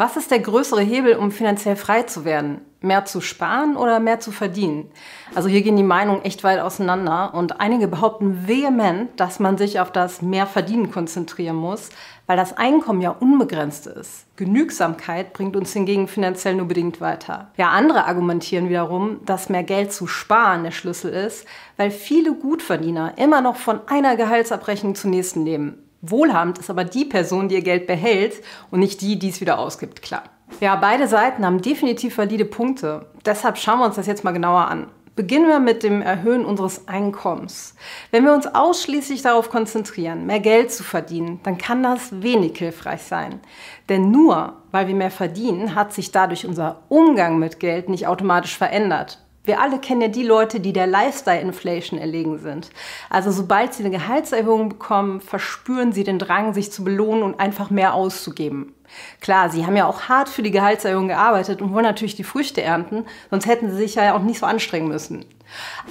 Was ist der größere Hebel, um finanziell frei zu werden? Mehr zu sparen oder mehr zu verdienen? Also hier gehen die Meinungen echt weit auseinander und einige behaupten vehement, dass man sich auf das mehr verdienen konzentrieren muss, weil das Einkommen ja unbegrenzt ist. Genügsamkeit bringt uns hingegen finanziell nur bedingt weiter. Ja, andere argumentieren wiederum, dass mehr Geld zu sparen der Schlüssel ist, weil viele Gutverdiener immer noch von einer Gehaltsabrechnung zur nächsten leben. Wohlhabend ist aber die Person, die ihr Geld behält und nicht die, die es wieder ausgibt, klar. Ja, beide Seiten haben definitiv valide Punkte. Deshalb schauen wir uns das jetzt mal genauer an. Beginnen wir mit dem Erhöhen unseres Einkommens. Wenn wir uns ausschließlich darauf konzentrieren, mehr Geld zu verdienen, dann kann das wenig hilfreich sein. Denn nur weil wir mehr verdienen, hat sich dadurch unser Umgang mit Geld nicht automatisch verändert. Wir alle kennen ja die Leute, die der Lifestyle-Inflation erlegen sind. Also sobald sie eine Gehaltserhöhung bekommen, verspüren sie den Drang, sich zu belohnen und einfach mehr auszugeben. Klar, sie haben ja auch hart für die Gehaltserhöhung gearbeitet und wollen natürlich die Früchte ernten, sonst hätten sie sich ja auch nicht so anstrengen müssen.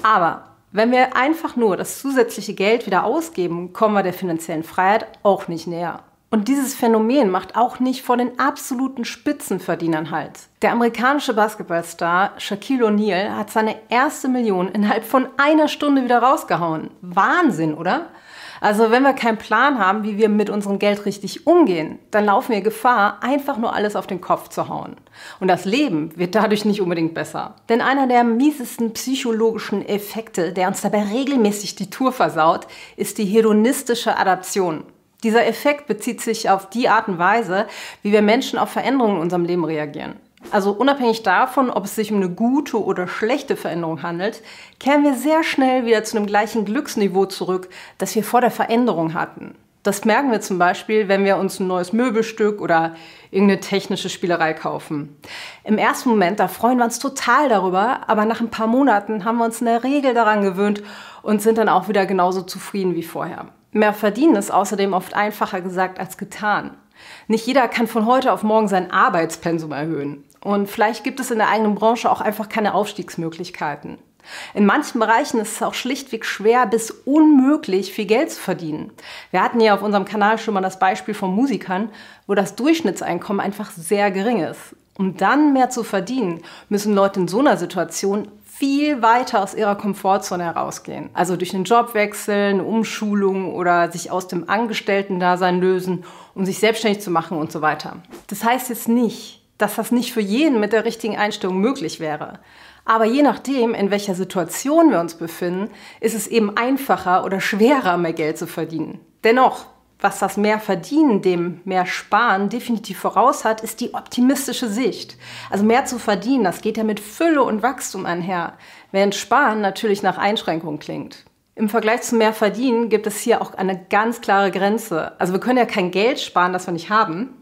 Aber wenn wir einfach nur das zusätzliche Geld wieder ausgeben, kommen wir der finanziellen Freiheit auch nicht näher. Und dieses Phänomen macht auch nicht vor den absoluten Spitzenverdienern halt. Der amerikanische Basketballstar Shaquille O'Neal hat seine erste Million innerhalb von einer Stunde wieder rausgehauen. Wahnsinn, oder? Also wenn wir keinen Plan haben, wie wir mit unserem Geld richtig umgehen, dann laufen wir Gefahr, einfach nur alles auf den Kopf zu hauen. Und das Leben wird dadurch nicht unbedingt besser. Denn einer der miesesten psychologischen Effekte, der uns dabei regelmäßig die Tour versaut, ist die hedonistische Adaption. Dieser Effekt bezieht sich auf die Art und Weise, wie wir Menschen auf Veränderungen in unserem Leben reagieren. Also unabhängig davon, ob es sich um eine gute oder schlechte Veränderung handelt, kehren wir sehr schnell wieder zu dem gleichen Glücksniveau zurück, das wir vor der Veränderung hatten. Das merken wir zum Beispiel, wenn wir uns ein neues Möbelstück oder irgendeine technische Spielerei kaufen. Im ersten Moment, da freuen wir uns total darüber, aber nach ein paar Monaten haben wir uns in der Regel daran gewöhnt und sind dann auch wieder genauso zufrieden wie vorher. Mehr verdienen ist außerdem oft einfacher gesagt als getan. Nicht jeder kann von heute auf morgen sein Arbeitspensum erhöhen. Und vielleicht gibt es in der eigenen Branche auch einfach keine Aufstiegsmöglichkeiten. In manchen Bereichen ist es auch schlichtweg schwer bis unmöglich, viel Geld zu verdienen. Wir hatten ja auf unserem Kanal schon mal das Beispiel von Musikern, wo das Durchschnittseinkommen einfach sehr gering ist. Um dann mehr zu verdienen, müssen Leute in so einer Situation viel weiter aus ihrer Komfortzone herausgehen. Also durch einen Jobwechsel, eine Umschulung oder sich aus dem Angestellten-Dasein lösen, um sich selbstständig zu machen und so weiter. Das heißt jetzt nicht, dass das nicht für jeden mit der richtigen Einstellung möglich wäre. Aber je nachdem, in welcher Situation wir uns befinden, ist es eben einfacher oder schwerer, mehr Geld zu verdienen. Dennoch, was das mehr Verdienen dem mehr Sparen definitiv voraus hat, ist die optimistische Sicht. Also mehr zu verdienen, das geht ja mit Fülle und Wachstum einher, während Sparen natürlich nach Einschränkung klingt. Im Vergleich zu mehr Verdienen gibt es hier auch eine ganz klare Grenze. Also wir können ja kein Geld sparen, das wir nicht haben.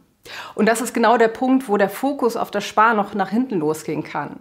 Und das ist genau der Punkt, wo der Fokus auf das Sparen noch nach hinten losgehen kann.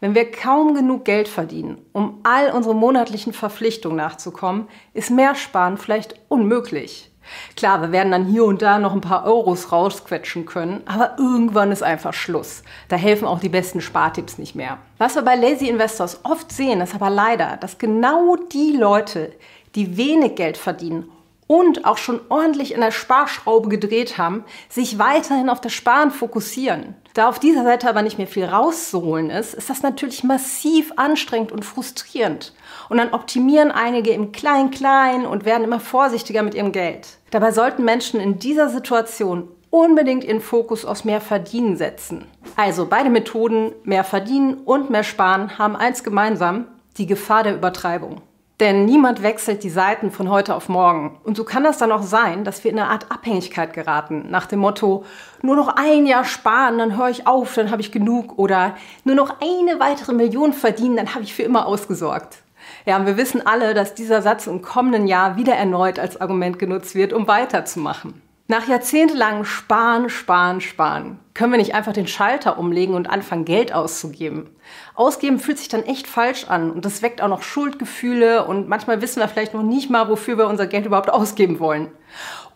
Wenn wir kaum genug Geld verdienen, um all unsere monatlichen Verpflichtungen nachzukommen, ist mehr Sparen vielleicht unmöglich. Klar, wir werden dann hier und da noch ein paar Euros rausquetschen können, aber irgendwann ist einfach Schluss. Da helfen auch die besten Spartipps nicht mehr. Was wir bei Lazy Investors oft sehen, ist aber leider, dass genau die Leute, die wenig Geld verdienen und auch schon ordentlich in der Sparschraube gedreht haben, sich weiterhin auf das Sparen fokussieren. Da auf dieser Seite aber nicht mehr viel rauszuholen ist, ist das natürlich massiv anstrengend und frustrierend. Und dann optimieren einige im Klein-Klein und werden immer vorsichtiger mit ihrem Geld. Dabei sollten Menschen in dieser Situation unbedingt ihren Fokus aufs mehr Verdienen setzen. Also beide Methoden, mehr verdienen und mehr sparen, haben eins gemeinsam, die Gefahr der Übertreibung. Denn niemand wechselt die Seiten von heute auf morgen. Und so kann das dann auch sein, dass wir in eine Art Abhängigkeit geraten. Nach dem Motto, nur noch ein Jahr sparen, dann höre ich auf, dann habe ich genug. Oder nur noch eine weitere Million verdienen, dann habe ich für immer ausgesorgt. Ja, und wir wissen alle, dass dieser Satz im kommenden Jahr wieder erneut als Argument genutzt wird, um weiterzumachen. Nach jahrzehntelang Sparen, Sparen, Sparen können wir nicht einfach den Schalter umlegen und anfangen, Geld auszugeben. Ausgeben fühlt sich dann echt falsch an und das weckt auch noch Schuldgefühle und manchmal wissen wir vielleicht noch nicht mal, wofür wir unser Geld überhaupt ausgeben wollen.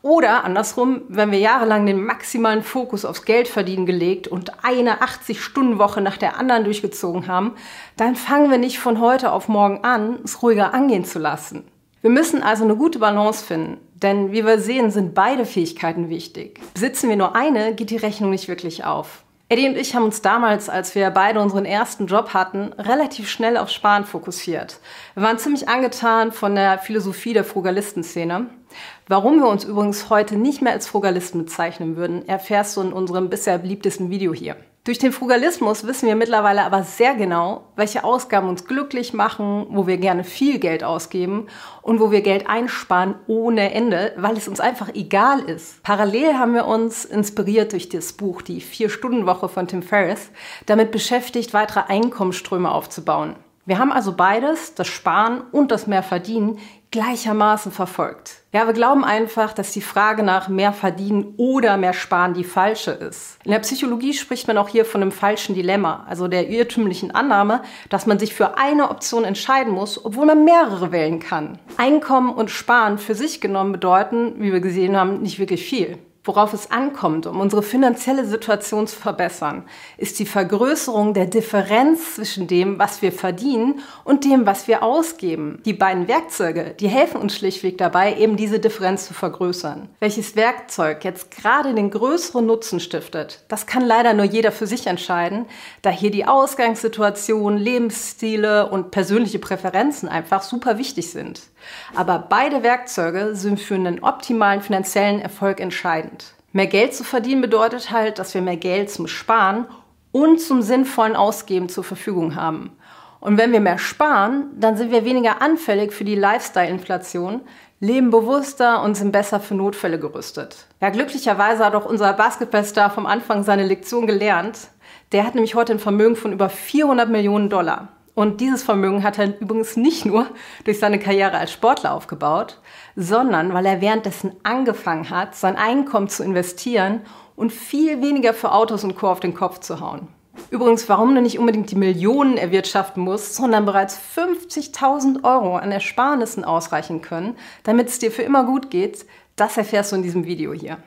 Oder andersrum, wenn wir jahrelang den maximalen Fokus aufs Geldverdienen gelegt und eine 80-Stunden-Woche nach der anderen durchgezogen haben, dann fangen wir nicht von heute auf morgen an, es ruhiger angehen zu lassen. Wir müssen also eine gute Balance finden, denn wie wir sehen, sind beide Fähigkeiten wichtig. Besitzen wir nur eine, geht die Rechnung nicht wirklich auf. Eddie und ich haben uns damals, als wir beide unseren ersten Job hatten, relativ schnell auf Sparen fokussiert. Wir waren ziemlich angetan von der Philosophie der Frugalistenszene. Warum wir uns übrigens heute nicht mehr als Frugalisten bezeichnen würden, erfährst du in unserem bisher beliebtesten Video hier. Durch den Frugalismus wissen wir mittlerweile aber sehr genau, welche Ausgaben uns glücklich machen, wo wir gerne viel Geld ausgeben und wo wir Geld einsparen ohne Ende, weil es uns einfach egal ist. Parallel haben wir uns inspiriert durch das Buch Die Vier-Stunden-Woche von Tim Ferriss damit beschäftigt, weitere Einkommensströme aufzubauen. Wir haben also beides, das Sparen und das Mehrverdienen, gleichermaßen verfolgt. Ja, wir glauben einfach, dass die Frage nach mehr verdienen oder mehr sparen die falsche ist. In der Psychologie spricht man auch hier von einem falschen Dilemma, also der irrtümlichen Annahme, dass man sich für eine Option entscheiden muss, obwohl man mehrere wählen kann. Einkommen und Sparen für sich genommen bedeuten, wie wir gesehen haben, nicht wirklich viel. Worauf es ankommt, um unsere finanzielle Situation zu verbessern, ist die Vergrößerung der Differenz zwischen dem, was wir verdienen und dem, was wir ausgeben. Die beiden Werkzeuge, die helfen uns schlichtweg dabei, eben diese Differenz zu vergrößern. Welches Werkzeug jetzt gerade den größeren Nutzen stiftet, das kann leider nur jeder für sich entscheiden, da hier die Ausgangssituation, Lebensstile und persönliche Präferenzen einfach super wichtig sind. Aber beide Werkzeuge sind für einen optimalen finanziellen Erfolg entscheidend. Mehr Geld zu verdienen bedeutet halt, dass wir mehr Geld zum Sparen und zum sinnvollen Ausgeben zur Verfügung haben. Und wenn wir mehr sparen, dann sind wir weniger anfällig für die Lifestyle-Inflation, leben bewusster und sind besser für Notfälle gerüstet. Ja, glücklicherweise hat auch unser Basketballstar vom Anfang seine Lektion gelernt. Der hat nämlich heute ein Vermögen von über 400 Millionen Dollar. Und dieses Vermögen hat er übrigens nicht nur durch seine Karriere als Sportler aufgebaut, sondern weil er währenddessen angefangen hat, sein Einkommen zu investieren und viel weniger für Autos und Co. auf den Kopf zu hauen. Übrigens, warum du nicht unbedingt die Millionen erwirtschaften musst, sondern bereits 50.000 Euro an Ersparnissen ausreichen können, damit es dir für immer gut geht, das erfährst du in diesem Video hier.